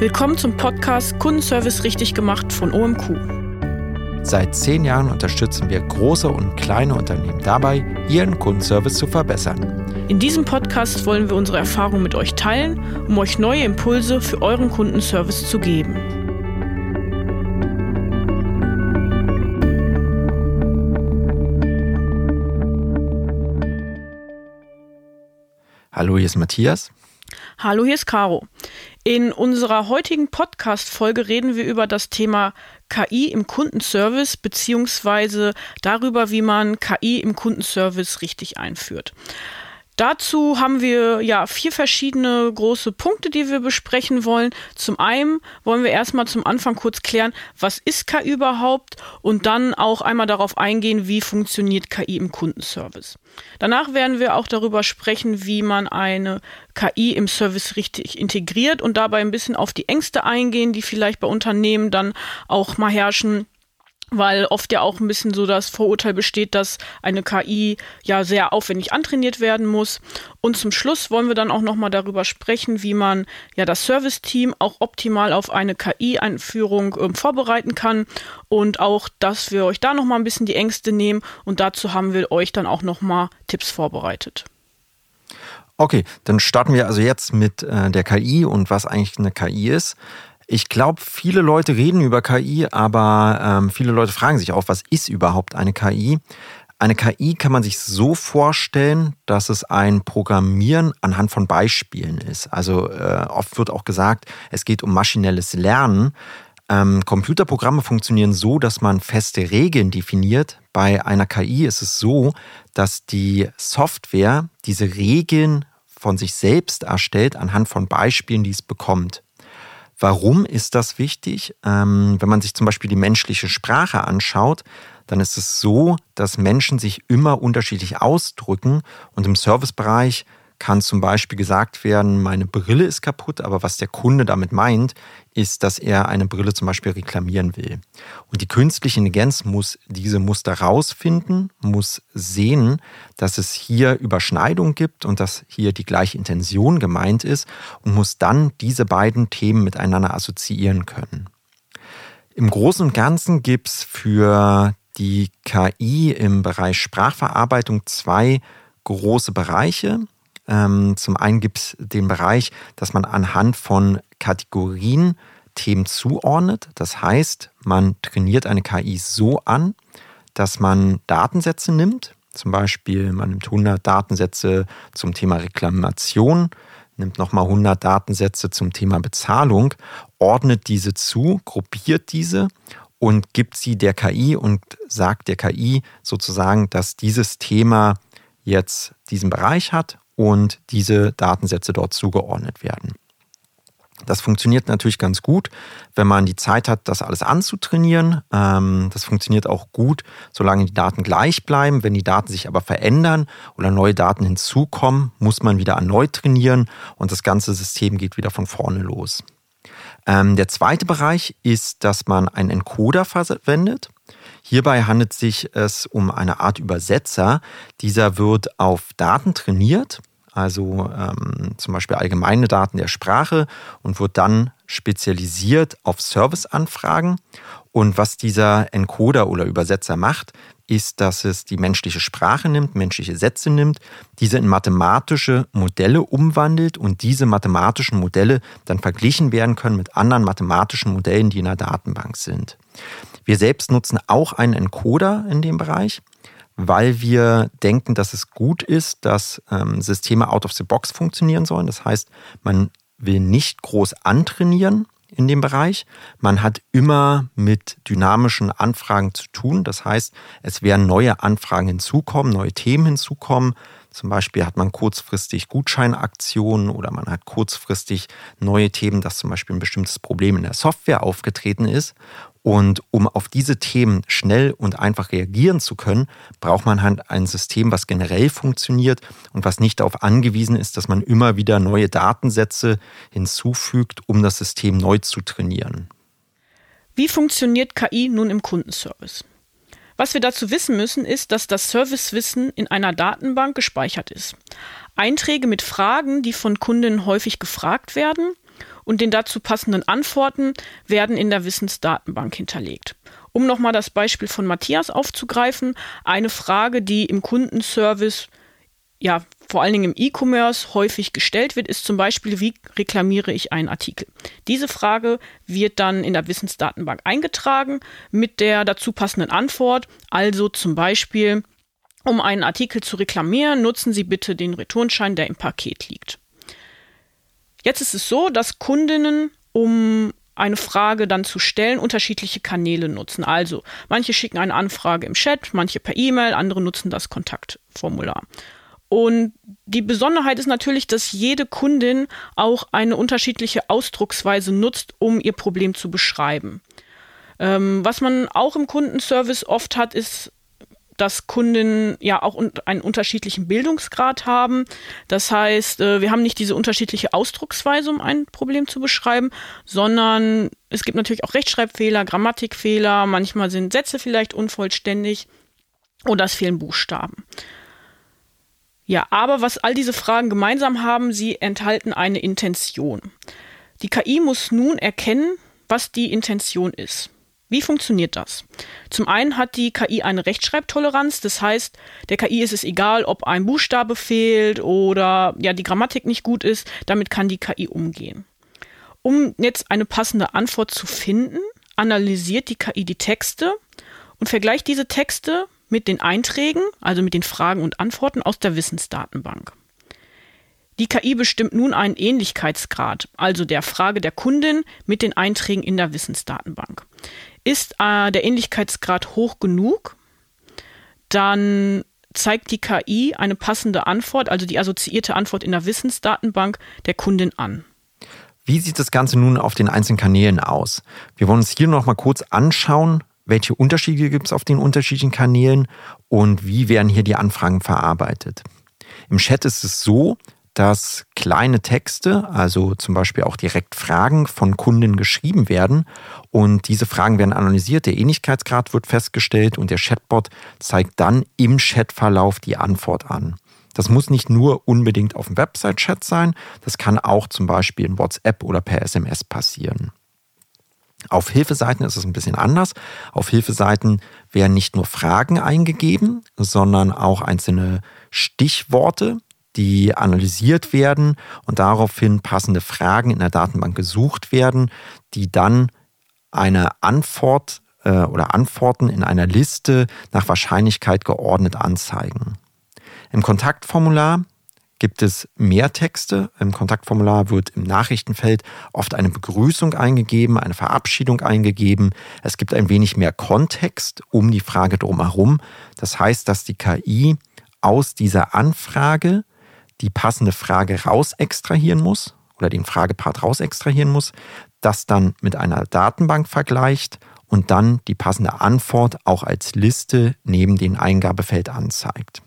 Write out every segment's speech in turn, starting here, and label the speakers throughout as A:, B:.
A: Willkommen zum Podcast Kundenservice richtig gemacht von OMQ.
B: Seit zehn Jahren unterstützen wir große und kleine Unternehmen dabei, ihren Kundenservice zu verbessern.
A: In diesem Podcast wollen wir unsere Erfahrungen mit euch teilen, um euch neue Impulse für euren Kundenservice zu geben.
B: Hallo, hier ist Matthias.
A: Hallo, hier ist Caro. In unserer heutigen Podcast-Folge reden wir über das Thema KI im Kundenservice beziehungsweise darüber, wie man KI im Kundenservice richtig einführt. Dazu haben wir ja vier verschiedene große Punkte, die wir besprechen wollen. Zum einen wollen wir erstmal zum Anfang kurz klären, was ist KI überhaupt und dann auch einmal darauf eingehen, wie funktioniert KI im Kundenservice. Danach werden wir auch darüber sprechen, wie man eine KI im Service richtig integriert und dabei ein bisschen auf die Ängste eingehen, die vielleicht bei Unternehmen dann auch mal herrschen weil oft ja auch ein bisschen so das Vorurteil besteht, dass eine KI ja sehr aufwendig antrainiert werden muss. Und zum Schluss wollen wir dann auch nochmal darüber sprechen, wie man ja das Service-Team auch optimal auf eine KI-Einführung äh, vorbereiten kann und auch, dass wir euch da nochmal ein bisschen die Ängste nehmen und dazu haben wir euch dann auch nochmal Tipps vorbereitet.
B: Okay, dann starten wir also jetzt mit äh, der KI und was eigentlich eine KI ist. Ich glaube, viele Leute reden über KI, aber ähm, viele Leute fragen sich auch, was ist überhaupt eine KI? Eine KI kann man sich so vorstellen, dass es ein Programmieren anhand von Beispielen ist. Also äh, oft wird auch gesagt, es geht um maschinelles Lernen. Ähm, Computerprogramme funktionieren so, dass man feste Regeln definiert. Bei einer KI ist es so, dass die Software diese Regeln von sich selbst erstellt anhand von Beispielen, die es bekommt. Warum ist das wichtig? Ähm, wenn man sich zum Beispiel die menschliche Sprache anschaut, dann ist es so, dass Menschen sich immer unterschiedlich ausdrücken und im Servicebereich kann zum Beispiel gesagt werden, meine Brille ist kaputt, aber was der Kunde damit meint, ist, dass er eine Brille zum Beispiel reklamieren will. Und die künstliche Intelligenz muss diese Muster rausfinden, muss sehen, dass es hier Überschneidung gibt und dass hier die gleiche Intention gemeint ist und muss dann diese beiden Themen miteinander assoziieren können. Im Großen und Ganzen gibt es für die KI im Bereich Sprachverarbeitung zwei große Bereiche. Ähm, zum einen gibt es den Bereich, dass man anhand von Kategorien Themen zuordnet. Das heißt, man trainiert eine KI so an, dass man Datensätze nimmt. Zum Beispiel, man nimmt 100 Datensätze zum Thema Reklamation, nimmt nochmal 100 Datensätze zum Thema Bezahlung, ordnet diese zu, gruppiert diese und gibt sie der KI und sagt der KI sozusagen, dass dieses Thema jetzt diesen Bereich hat und diese Datensätze dort zugeordnet werden. Das funktioniert natürlich ganz gut, wenn man die Zeit hat, das alles anzutrainieren. Ähm, das funktioniert auch gut, solange die Daten gleich bleiben. Wenn die Daten sich aber verändern oder neue Daten hinzukommen, muss man wieder erneut trainieren und das ganze System geht wieder von vorne los. Ähm, der zweite Bereich ist, dass man einen Encoder verwendet. Hierbei handelt es sich um eine Art Übersetzer. Dieser wird auf Daten trainiert also ähm, zum Beispiel allgemeine Daten der Sprache und wird dann spezialisiert auf Serviceanfragen. Und was dieser Encoder oder Übersetzer macht, ist, dass es die menschliche Sprache nimmt, menschliche Sätze nimmt, diese in mathematische Modelle umwandelt und diese mathematischen Modelle dann verglichen werden können mit anderen mathematischen Modellen, die in der Datenbank sind. Wir selbst nutzen auch einen Encoder in dem Bereich weil wir denken, dass es gut ist, dass ähm, Systeme out of the box funktionieren sollen. Das heißt, man will nicht groß antrainieren in dem Bereich. Man hat immer mit dynamischen Anfragen zu tun. Das heißt, es werden neue Anfragen hinzukommen, neue Themen hinzukommen. Zum Beispiel hat man kurzfristig Gutscheinaktionen oder man hat kurzfristig neue Themen, dass zum Beispiel ein bestimmtes Problem in der Software aufgetreten ist. Und um auf diese Themen schnell und einfach reagieren zu können, braucht man halt ein System, was generell funktioniert und was nicht darauf angewiesen ist, dass man immer wieder neue Datensätze hinzufügt, um das System neu zu trainieren.
A: Wie funktioniert KI nun im Kundenservice? Was wir dazu wissen müssen, ist, dass das Servicewissen in einer Datenbank gespeichert ist. Einträge mit Fragen, die von Kunden häufig gefragt werden und den dazu passenden Antworten werden in der Wissensdatenbank hinterlegt. Um nochmal das Beispiel von Matthias aufzugreifen, eine Frage, die im Kundenservice ja vor allen Dingen im E-Commerce häufig gestellt wird, ist zum Beispiel, wie reklamiere ich einen Artikel? Diese Frage wird dann in der Wissensdatenbank eingetragen mit der dazu passenden Antwort. Also zum Beispiel, um einen Artikel zu reklamieren, nutzen Sie bitte den Returnschein, der im Paket liegt. Jetzt ist es so, dass Kundinnen, um eine Frage dann zu stellen, unterschiedliche Kanäle nutzen. Also manche schicken eine Anfrage im Chat, manche per E-Mail, andere nutzen das Kontaktformular. Und die Besonderheit ist natürlich, dass jede Kundin auch eine unterschiedliche Ausdrucksweise nutzt, um ihr Problem zu beschreiben. Ähm, was man auch im Kundenservice oft hat, ist, dass Kunden ja auch einen unterschiedlichen Bildungsgrad haben. Das heißt, äh, wir haben nicht diese unterschiedliche Ausdrucksweise, um ein Problem zu beschreiben, sondern es gibt natürlich auch Rechtschreibfehler, Grammatikfehler, manchmal sind Sätze vielleicht unvollständig oder es fehlen Buchstaben. Ja, aber was all diese Fragen gemeinsam haben, sie enthalten eine Intention. Die KI muss nun erkennen, was die Intention ist. Wie funktioniert das? Zum einen hat die KI eine Rechtschreibtoleranz, das heißt, der KI ist es egal, ob ein Buchstabe fehlt oder ja, die Grammatik nicht gut ist, damit kann die KI umgehen. Um jetzt eine passende Antwort zu finden, analysiert die KI die Texte und vergleicht diese Texte mit den Einträgen, also mit den Fragen und Antworten aus der Wissensdatenbank. Die KI bestimmt nun einen Ähnlichkeitsgrad, also der Frage der Kundin mit den Einträgen in der Wissensdatenbank. Ist äh, der Ähnlichkeitsgrad hoch genug, dann zeigt die KI eine passende Antwort, also die assoziierte Antwort in der Wissensdatenbank der Kundin an.
B: Wie sieht das Ganze nun auf den einzelnen Kanälen aus? Wir wollen uns hier noch mal kurz anschauen, welche Unterschiede gibt es auf den unterschiedlichen Kanälen und wie werden hier die Anfragen verarbeitet. Im Chat ist es so, dass kleine Texte, also zum Beispiel auch direkt Fragen von Kunden geschrieben werden und diese Fragen werden analysiert, der Ähnlichkeitsgrad wird festgestellt und der Chatbot zeigt dann im Chatverlauf die Antwort an. Das muss nicht nur unbedingt auf dem Website-Chat sein, das kann auch zum Beispiel in WhatsApp oder per SMS passieren. Auf Hilfeseiten ist es ein bisschen anders. Auf Hilfeseiten werden nicht nur Fragen eingegeben, sondern auch einzelne Stichworte, die analysiert werden und daraufhin passende Fragen in der Datenbank gesucht werden, die dann eine Antwort äh, oder Antworten in einer Liste nach Wahrscheinlichkeit geordnet anzeigen. Im Kontaktformular gibt es mehr Texte. Im Kontaktformular wird im Nachrichtenfeld oft eine Begrüßung eingegeben, eine Verabschiedung eingegeben. Es gibt ein wenig mehr Kontext um die Frage drumherum. Das heißt, dass die KI aus dieser Anfrage die passende Frage raus extrahieren muss oder den Fragepart raus extrahieren muss, das dann mit einer Datenbank vergleicht und dann die passende Antwort auch als Liste neben dem Eingabefeld anzeigt.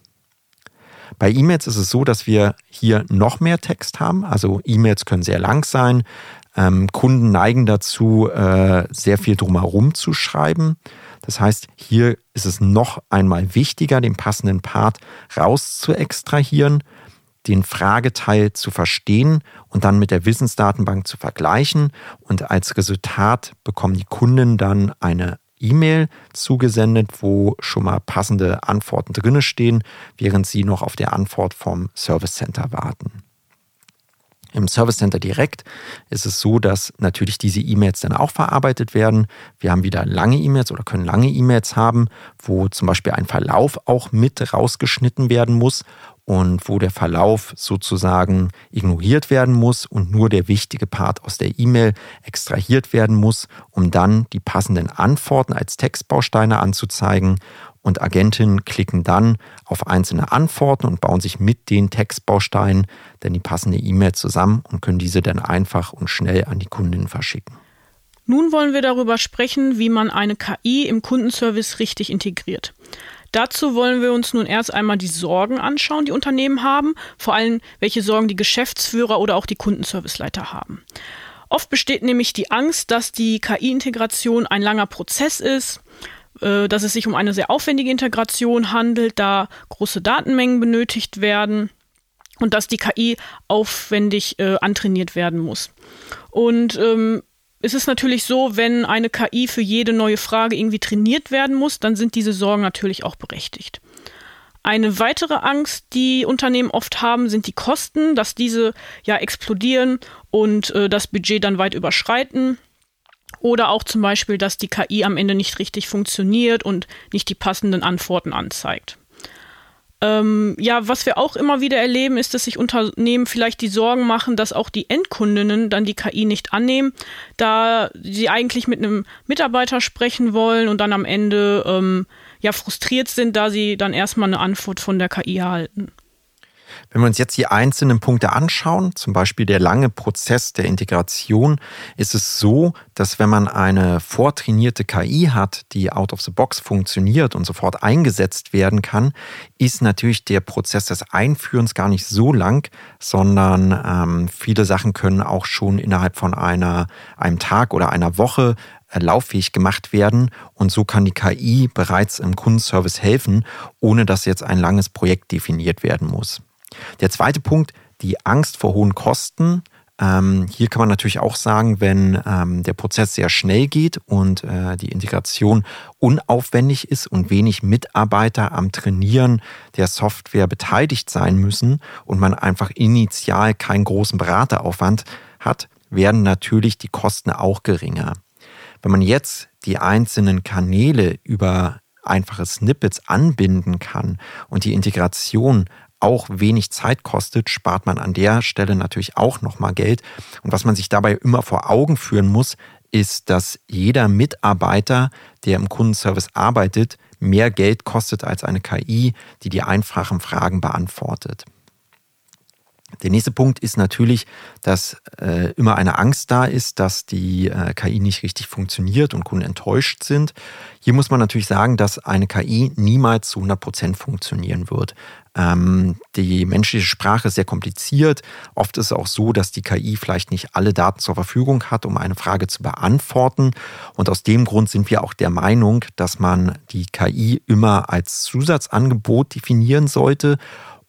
B: Bei E-Mails ist es so, dass wir hier noch mehr Text haben. Also E-Mails können sehr lang sein. Ähm, Kunden neigen dazu, äh, sehr viel drumherum zu schreiben. Das heißt, hier ist es noch einmal wichtiger, den passenden Part raus zu extrahieren, den Frageteil zu verstehen und dann mit der Wissensdatenbank zu vergleichen. Und als Resultat bekommen die Kunden dann eine E-Mail zugesendet, wo schon mal passende Antworten drinne stehen, während sie noch auf der Antwort vom Service Center warten. Im Service Center direkt ist es so, dass natürlich diese E-Mails dann auch verarbeitet werden. Wir haben wieder lange E-Mails oder können lange E-Mails haben, wo zum Beispiel ein Verlauf auch mit rausgeschnitten werden muss und wo der Verlauf sozusagen ignoriert werden muss und nur der wichtige Part aus der E-Mail extrahiert werden muss, um dann die passenden Antworten als Textbausteine anzuzeigen. Und Agentinnen klicken dann auf einzelne Antworten und bauen sich mit den Textbausteinen dann die passende E-Mail zusammen und können diese dann einfach und schnell an die Kundinnen verschicken.
A: Nun wollen wir darüber sprechen, wie man eine KI im Kundenservice richtig integriert. Dazu wollen wir uns nun erst einmal die Sorgen anschauen, die Unternehmen haben, vor allem welche Sorgen die Geschäftsführer oder auch die Kundenserviceleiter haben. Oft besteht nämlich die Angst, dass die KI-Integration ein langer Prozess ist, äh, dass es sich um eine sehr aufwendige Integration handelt, da große Datenmengen benötigt werden und dass die KI aufwendig äh, antrainiert werden muss. Und ähm, es ist natürlich so, wenn eine KI für jede neue Frage irgendwie trainiert werden muss, dann sind diese Sorgen natürlich auch berechtigt. Eine weitere Angst, die Unternehmen oft haben, sind die Kosten, dass diese ja explodieren und äh, das Budget dann weit überschreiten. Oder auch zum Beispiel, dass die KI am Ende nicht richtig funktioniert und nicht die passenden Antworten anzeigt. Ähm, ja, was wir auch immer wieder erleben, ist, dass sich Unternehmen vielleicht die Sorgen machen, dass auch die Endkundinnen dann die KI nicht annehmen, da sie eigentlich mit einem Mitarbeiter sprechen wollen und dann am Ende ähm, ja frustriert sind, da sie dann erstmal eine Antwort von der KI erhalten.
B: Wenn wir uns jetzt die einzelnen Punkte anschauen, zum Beispiel der lange Prozess der Integration, ist es so, dass wenn man eine vortrainierte KI hat, die out of the box funktioniert und sofort eingesetzt werden kann, ist natürlich der Prozess des Einführens gar nicht so lang, sondern ähm, viele Sachen können auch schon innerhalb von einer, einem Tag oder einer Woche äh, lauffähig gemacht werden und so kann die KI bereits im Kundenservice helfen, ohne dass jetzt ein langes Projekt definiert werden muss. Der zweite Punkt, die Angst vor hohen Kosten. Ähm, hier kann man natürlich auch sagen, wenn ähm, der Prozess sehr schnell geht und äh, die Integration unaufwendig ist und wenig Mitarbeiter am Trainieren der Software beteiligt sein müssen und man einfach initial keinen großen Berateraufwand hat, werden natürlich die Kosten auch geringer. Wenn man jetzt die einzelnen Kanäle über einfache Snippets anbinden kann und die Integration auch wenig Zeit kostet, spart man an der Stelle natürlich auch nochmal Geld. Und was man sich dabei immer vor Augen führen muss, ist, dass jeder Mitarbeiter, der im Kundenservice arbeitet, mehr Geld kostet als eine KI, die die einfachen Fragen beantwortet. Der nächste Punkt ist natürlich, dass äh, immer eine Angst da ist, dass die äh, KI nicht richtig funktioniert und Kunden enttäuscht sind. Hier muss man natürlich sagen, dass eine KI niemals zu 100 Prozent funktionieren wird. Ähm, die menschliche Sprache ist sehr kompliziert. Oft ist es auch so, dass die KI vielleicht nicht alle Daten zur Verfügung hat, um eine Frage zu beantworten. Und aus dem Grund sind wir auch der Meinung, dass man die KI immer als Zusatzangebot definieren sollte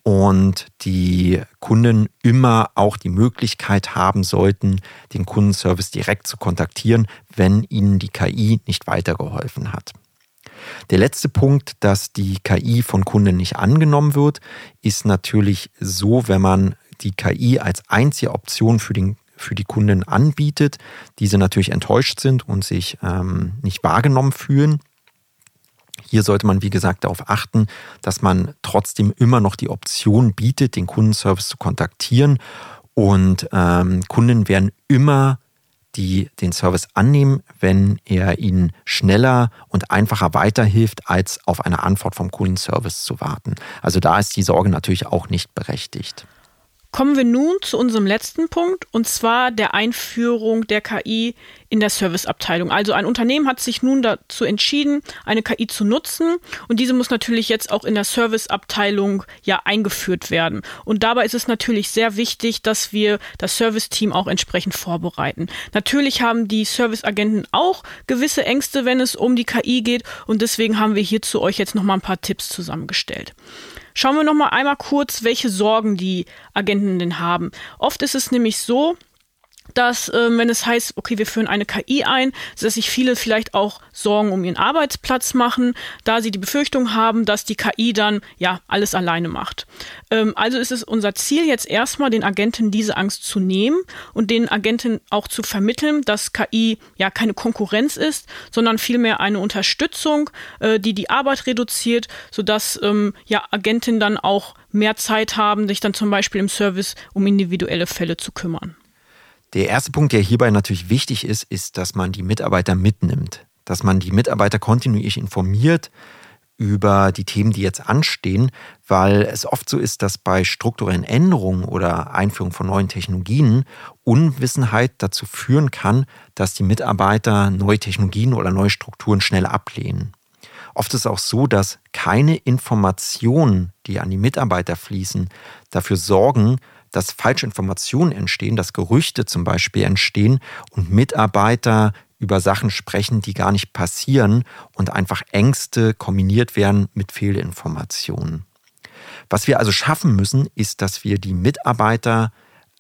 B: und die Kunden immer auch die Möglichkeit haben sollten, den Kundenservice direkt zu kontaktieren, wenn ihnen die KI nicht weitergeholfen hat. Der letzte Punkt, dass die KI von Kunden nicht angenommen wird, ist natürlich so, wenn man die KI als einzige Option für den für die Kunden anbietet, diese natürlich enttäuscht sind und sich ähm, nicht wahrgenommen fühlen. Hier sollte man, wie gesagt, darauf achten, dass man trotzdem immer noch die Option bietet, den Kundenservice zu kontaktieren. Und ähm, Kunden werden immer die den Service annehmen, wenn er ihnen schneller und einfacher weiterhilft, als auf eine Antwort vom Kundenservice zu warten. Also da ist die Sorge natürlich auch nicht berechtigt.
A: Kommen wir nun zu unserem letzten Punkt und zwar der Einführung der KI in der Serviceabteilung. Also ein Unternehmen hat sich nun dazu entschieden, eine KI zu nutzen und diese muss natürlich jetzt auch in der Serviceabteilung ja eingeführt werden. Und dabei ist es natürlich sehr wichtig, dass wir das Serviceteam auch entsprechend vorbereiten. Natürlich haben die Serviceagenten auch gewisse Ängste, wenn es um die KI geht und deswegen haben wir hierzu euch jetzt noch mal ein paar Tipps zusammengestellt. Schauen wir noch mal einmal kurz, welche Sorgen die Agenten denn haben. Oft ist es nämlich so, dass, ähm, wenn es heißt, okay, wir führen eine KI ein, dass sich viele vielleicht auch Sorgen um ihren Arbeitsplatz machen, da sie die Befürchtung haben, dass die KI dann ja alles alleine macht. Ähm, also ist es unser Ziel jetzt erstmal, den Agenten diese Angst zu nehmen und den Agenten auch zu vermitteln, dass KI ja keine Konkurrenz ist, sondern vielmehr eine Unterstützung, äh, die die Arbeit reduziert, sodass ähm, ja Agenten dann auch mehr Zeit haben, sich dann zum Beispiel im Service um individuelle Fälle zu kümmern.
B: Der erste Punkt, der hierbei natürlich wichtig ist, ist, dass man die Mitarbeiter mitnimmt, dass man die Mitarbeiter kontinuierlich informiert über die Themen, die jetzt anstehen, weil es oft so ist, dass bei strukturellen Änderungen oder Einführung von neuen Technologien Unwissenheit dazu führen kann, dass die Mitarbeiter neue Technologien oder neue Strukturen schnell ablehnen. Oft ist es auch so, dass keine Informationen, die an die Mitarbeiter fließen, dafür sorgen, dass falsche Informationen entstehen, dass Gerüchte zum Beispiel entstehen und Mitarbeiter über Sachen sprechen, die gar nicht passieren und einfach Ängste kombiniert werden mit Fehlinformationen. Was wir also schaffen müssen, ist, dass wir die Mitarbeiter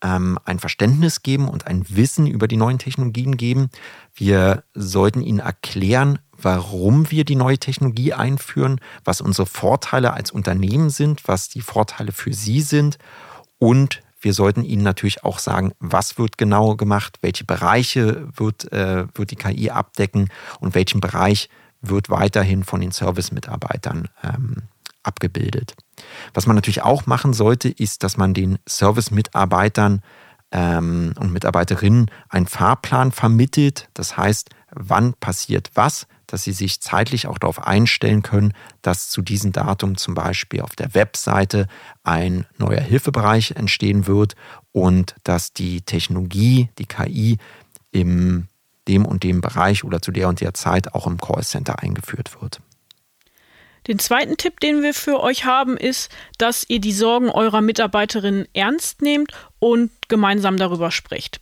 B: ähm, ein Verständnis geben und ein Wissen über die neuen Technologien geben. Wir sollten ihnen erklären, warum wir die neue Technologie einführen, was unsere Vorteile als Unternehmen sind, was die Vorteile für sie sind und wir sollten ihnen natürlich auch sagen, was wird genau gemacht, welche Bereiche wird, äh, wird die KI abdecken und welchen Bereich wird weiterhin von den Service-Mitarbeitern ähm, abgebildet. Was man natürlich auch machen sollte, ist, dass man den Service-Mitarbeitern ähm, und Mitarbeiterinnen einen Fahrplan vermittelt. Das heißt, wann passiert was, dass sie sich zeitlich auch darauf einstellen können, dass zu diesem Datum zum Beispiel auf der Webseite ein neuer Hilfebereich entstehen wird und dass die Technologie, die KI im dem und dem Bereich oder zu der und der Zeit auch im Callcenter eingeführt wird.
A: Den zweiten Tipp, den wir für euch haben, ist, dass ihr die Sorgen eurer Mitarbeiterinnen ernst nehmt und gemeinsam darüber spricht.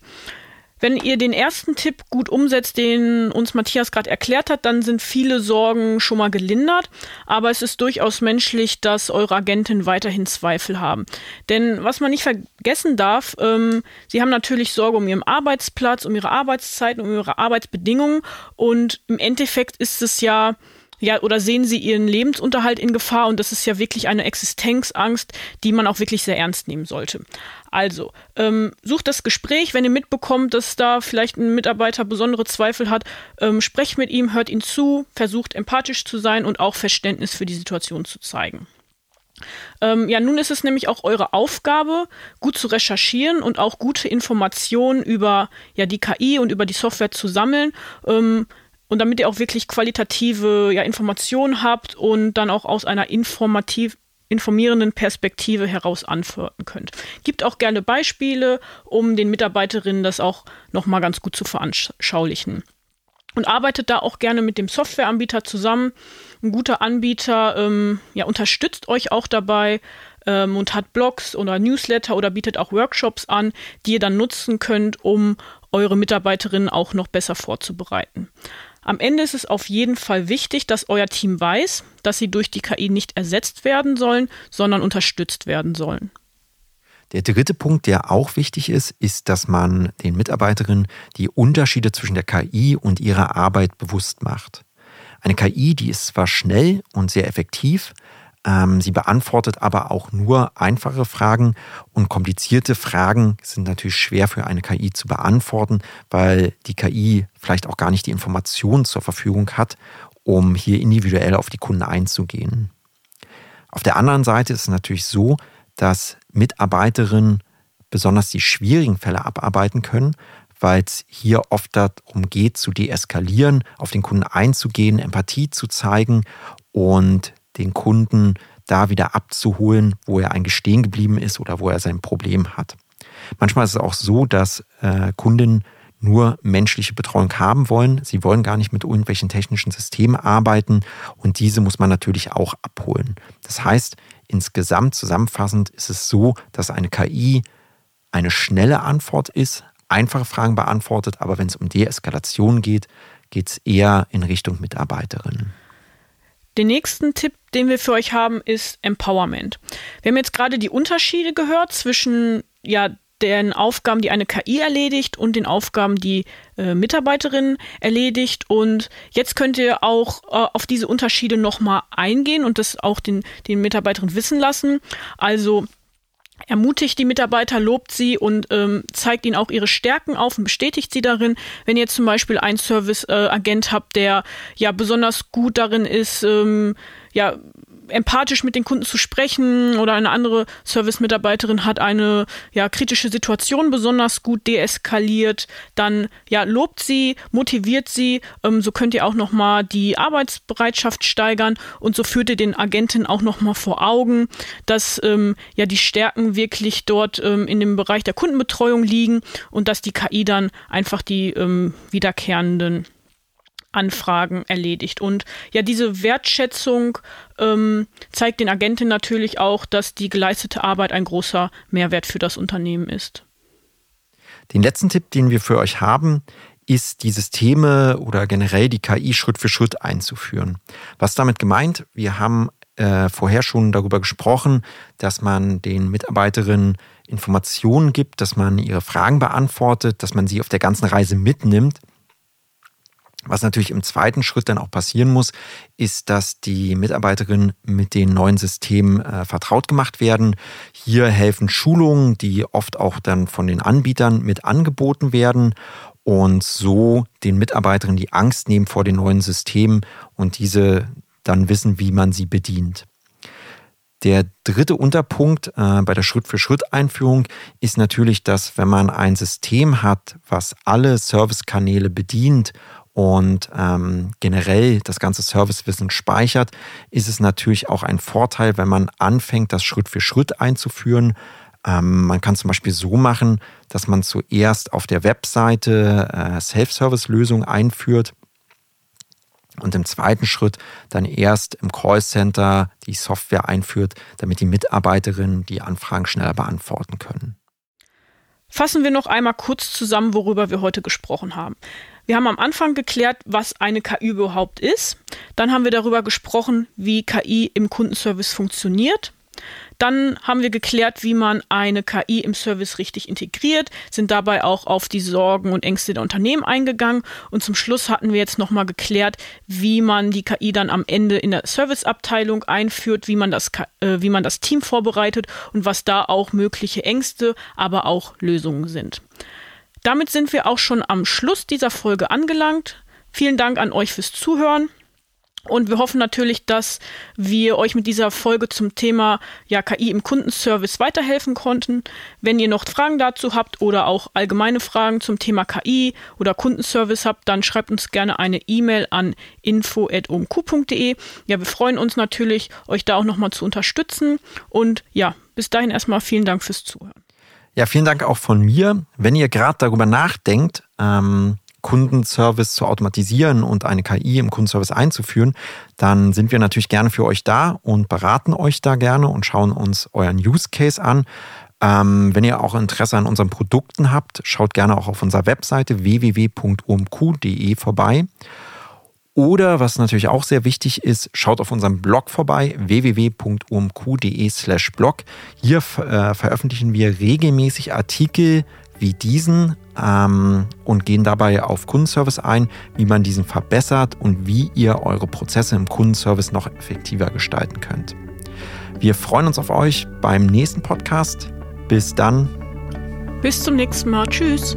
A: Wenn ihr den ersten Tipp gut umsetzt, den uns Matthias gerade erklärt hat, dann sind viele Sorgen schon mal gelindert. Aber es ist durchaus menschlich, dass eure Agentin weiterhin Zweifel haben. Denn was man nicht vergessen darf, ähm, sie haben natürlich Sorge um ihren Arbeitsplatz, um ihre Arbeitszeiten, um ihre Arbeitsbedingungen. Und im Endeffekt ist es ja ja, oder sehen sie ihren Lebensunterhalt in Gefahr und das ist ja wirklich eine Existenzangst, die man auch wirklich sehr ernst nehmen sollte. Also, ähm, sucht das Gespräch, wenn ihr mitbekommt, dass da vielleicht ein Mitarbeiter besondere Zweifel hat, ähm, sprecht mit ihm, hört ihn zu, versucht empathisch zu sein und auch Verständnis für die Situation zu zeigen. Ähm, ja, nun ist es nämlich auch eure Aufgabe, gut zu recherchieren und auch gute Informationen über ja, die KI und über die Software zu sammeln. Ähm, und damit ihr auch wirklich qualitative ja, Informationen habt und dann auch aus einer informativ informierenden Perspektive heraus antworten könnt. Gibt auch gerne Beispiele, um den Mitarbeiterinnen das auch nochmal ganz gut zu veranschaulichen. Und arbeitet da auch gerne mit dem Softwareanbieter zusammen. Ein guter Anbieter ähm, ja, unterstützt euch auch dabei ähm, und hat Blogs oder Newsletter oder bietet auch Workshops an, die ihr dann nutzen könnt, um eure Mitarbeiterinnen auch noch besser vorzubereiten. Am Ende ist es auf jeden Fall wichtig, dass euer Team weiß, dass sie durch die KI nicht ersetzt werden sollen, sondern unterstützt werden sollen.
B: Der dritte Punkt, der auch wichtig ist, ist, dass man den Mitarbeiterinnen die Unterschiede zwischen der KI und ihrer Arbeit bewusst macht. Eine KI, die ist zwar schnell und sehr effektiv, sie beantwortet aber auch nur einfache Fragen und komplizierte Fragen sind natürlich schwer für eine KI zu beantworten, weil die KI vielleicht auch gar nicht die Informationen zur Verfügung hat, um hier individuell auf die Kunden einzugehen. Auf der anderen Seite ist es natürlich so, dass Mitarbeiterinnen besonders die schwierigen Fälle abarbeiten können, weil es hier oft darum geht, zu deeskalieren, auf den Kunden einzugehen, Empathie zu zeigen und den Kunden da wieder abzuholen, wo er eigentlich stehen geblieben ist oder wo er sein Problem hat. Manchmal ist es auch so, dass äh, Kunden nur menschliche Betreuung haben wollen. Sie wollen gar nicht mit irgendwelchen technischen Systemen arbeiten und diese muss man natürlich auch abholen. Das heißt, insgesamt zusammenfassend ist es so, dass eine KI eine schnelle Antwort ist, einfache Fragen beantwortet, aber wenn es um Deeskalation geht, geht es eher in Richtung Mitarbeiterinnen.
A: Den nächsten Tipp, den wir für euch haben, ist Empowerment. Wir haben jetzt gerade die Unterschiede gehört zwischen ja, den Aufgaben, die eine KI erledigt und den Aufgaben, die äh, Mitarbeiterin erledigt. Und jetzt könnt ihr auch äh, auf diese Unterschiede nochmal eingehen und das auch den, den Mitarbeiterinnen wissen lassen. Also ermutigt die Mitarbeiter, lobt sie und ähm, zeigt ihnen auch ihre Stärken auf und bestätigt sie darin. Wenn ihr zum Beispiel einen Service-Agent äh, habt, der ja besonders gut darin ist, ähm, ja empathisch mit den Kunden zu sprechen oder eine andere Service-Mitarbeiterin hat eine ja, kritische Situation besonders gut deeskaliert, dann ja, lobt sie, motiviert sie, ähm, so könnt ihr auch nochmal die Arbeitsbereitschaft steigern und so führt ihr den Agenten auch nochmal vor Augen, dass ähm, ja die Stärken wirklich dort ähm, in dem Bereich der Kundenbetreuung liegen und dass die KI dann einfach die ähm, wiederkehrenden Anfragen erledigt. Und ja, diese Wertschätzung ähm, zeigt den Agenten natürlich auch, dass die geleistete Arbeit ein großer Mehrwert für das Unternehmen ist.
B: Den letzten Tipp, den wir für euch haben, ist die Systeme oder generell die KI Schritt für Schritt einzuführen. Was damit gemeint? Wir haben äh, vorher schon darüber gesprochen, dass man den Mitarbeiterinnen Informationen gibt, dass man ihre Fragen beantwortet, dass man sie auf der ganzen Reise mitnimmt. Was natürlich im zweiten Schritt dann auch passieren muss, ist, dass die Mitarbeiterinnen mit den neuen Systemen äh, vertraut gemacht werden. Hier helfen Schulungen, die oft auch dann von den Anbietern mit angeboten werden und so den Mitarbeiterinnen die Angst nehmen vor den neuen Systemen und diese dann wissen, wie man sie bedient. Der dritte Unterpunkt äh, bei der Schritt-für-Schritt-Einführung ist natürlich, dass wenn man ein System hat, was alle Servicekanäle bedient und ähm, generell das ganze Servicewissen speichert, ist es natürlich auch ein Vorteil, wenn man anfängt, das Schritt für Schritt einzuführen. Ähm, man kann zum Beispiel so machen, dass man zuerst auf der Webseite äh, Self-Service-Lösungen einführt und im zweiten Schritt dann erst im Callcenter die Software einführt, damit die Mitarbeiterinnen die Anfragen schneller beantworten können.
A: Fassen wir noch einmal kurz zusammen, worüber wir heute gesprochen haben. Wir haben am Anfang geklärt, was eine KI überhaupt ist. Dann haben wir darüber gesprochen, wie KI im Kundenservice funktioniert. Dann haben wir geklärt, wie man eine KI im Service richtig integriert, sind dabei auch auf die Sorgen und Ängste der Unternehmen eingegangen und zum Schluss hatten wir jetzt nochmal geklärt, wie man die KI dann am Ende in der Serviceabteilung einführt, wie man das, äh, wie man das Team vorbereitet und was da auch mögliche Ängste, aber auch Lösungen sind. Damit sind wir auch schon am Schluss dieser Folge angelangt. Vielen Dank an euch fürs Zuhören. Und wir hoffen natürlich, dass wir euch mit dieser Folge zum Thema ja, KI im Kundenservice weiterhelfen konnten. Wenn ihr noch Fragen dazu habt oder auch allgemeine Fragen zum Thema KI oder Kundenservice habt, dann schreibt uns gerne eine E-Mail an info.omq.de. Ja, wir freuen uns natürlich, euch da auch nochmal zu unterstützen. Und ja, bis dahin erstmal vielen Dank fürs Zuhören.
B: Ja, vielen Dank auch von mir. Wenn ihr gerade darüber nachdenkt, ähm, Kundenservice zu automatisieren und eine KI im Kundenservice einzuführen, dann sind wir natürlich gerne für euch da und beraten euch da gerne und schauen uns euren Use Case an. Ähm, wenn ihr auch Interesse an unseren Produkten habt, schaut gerne auch auf unserer Webseite www.umq.de vorbei. Oder was natürlich auch sehr wichtig ist, schaut auf unserem Blog vorbei, www.umq.de/slash blog. Hier äh, veröffentlichen wir regelmäßig Artikel wie diesen ähm, und gehen dabei auf Kundenservice ein, wie man diesen verbessert und wie ihr eure Prozesse im Kundenservice noch effektiver gestalten könnt. Wir freuen uns auf euch beim nächsten Podcast. Bis dann.
A: Bis zum nächsten Mal. Tschüss.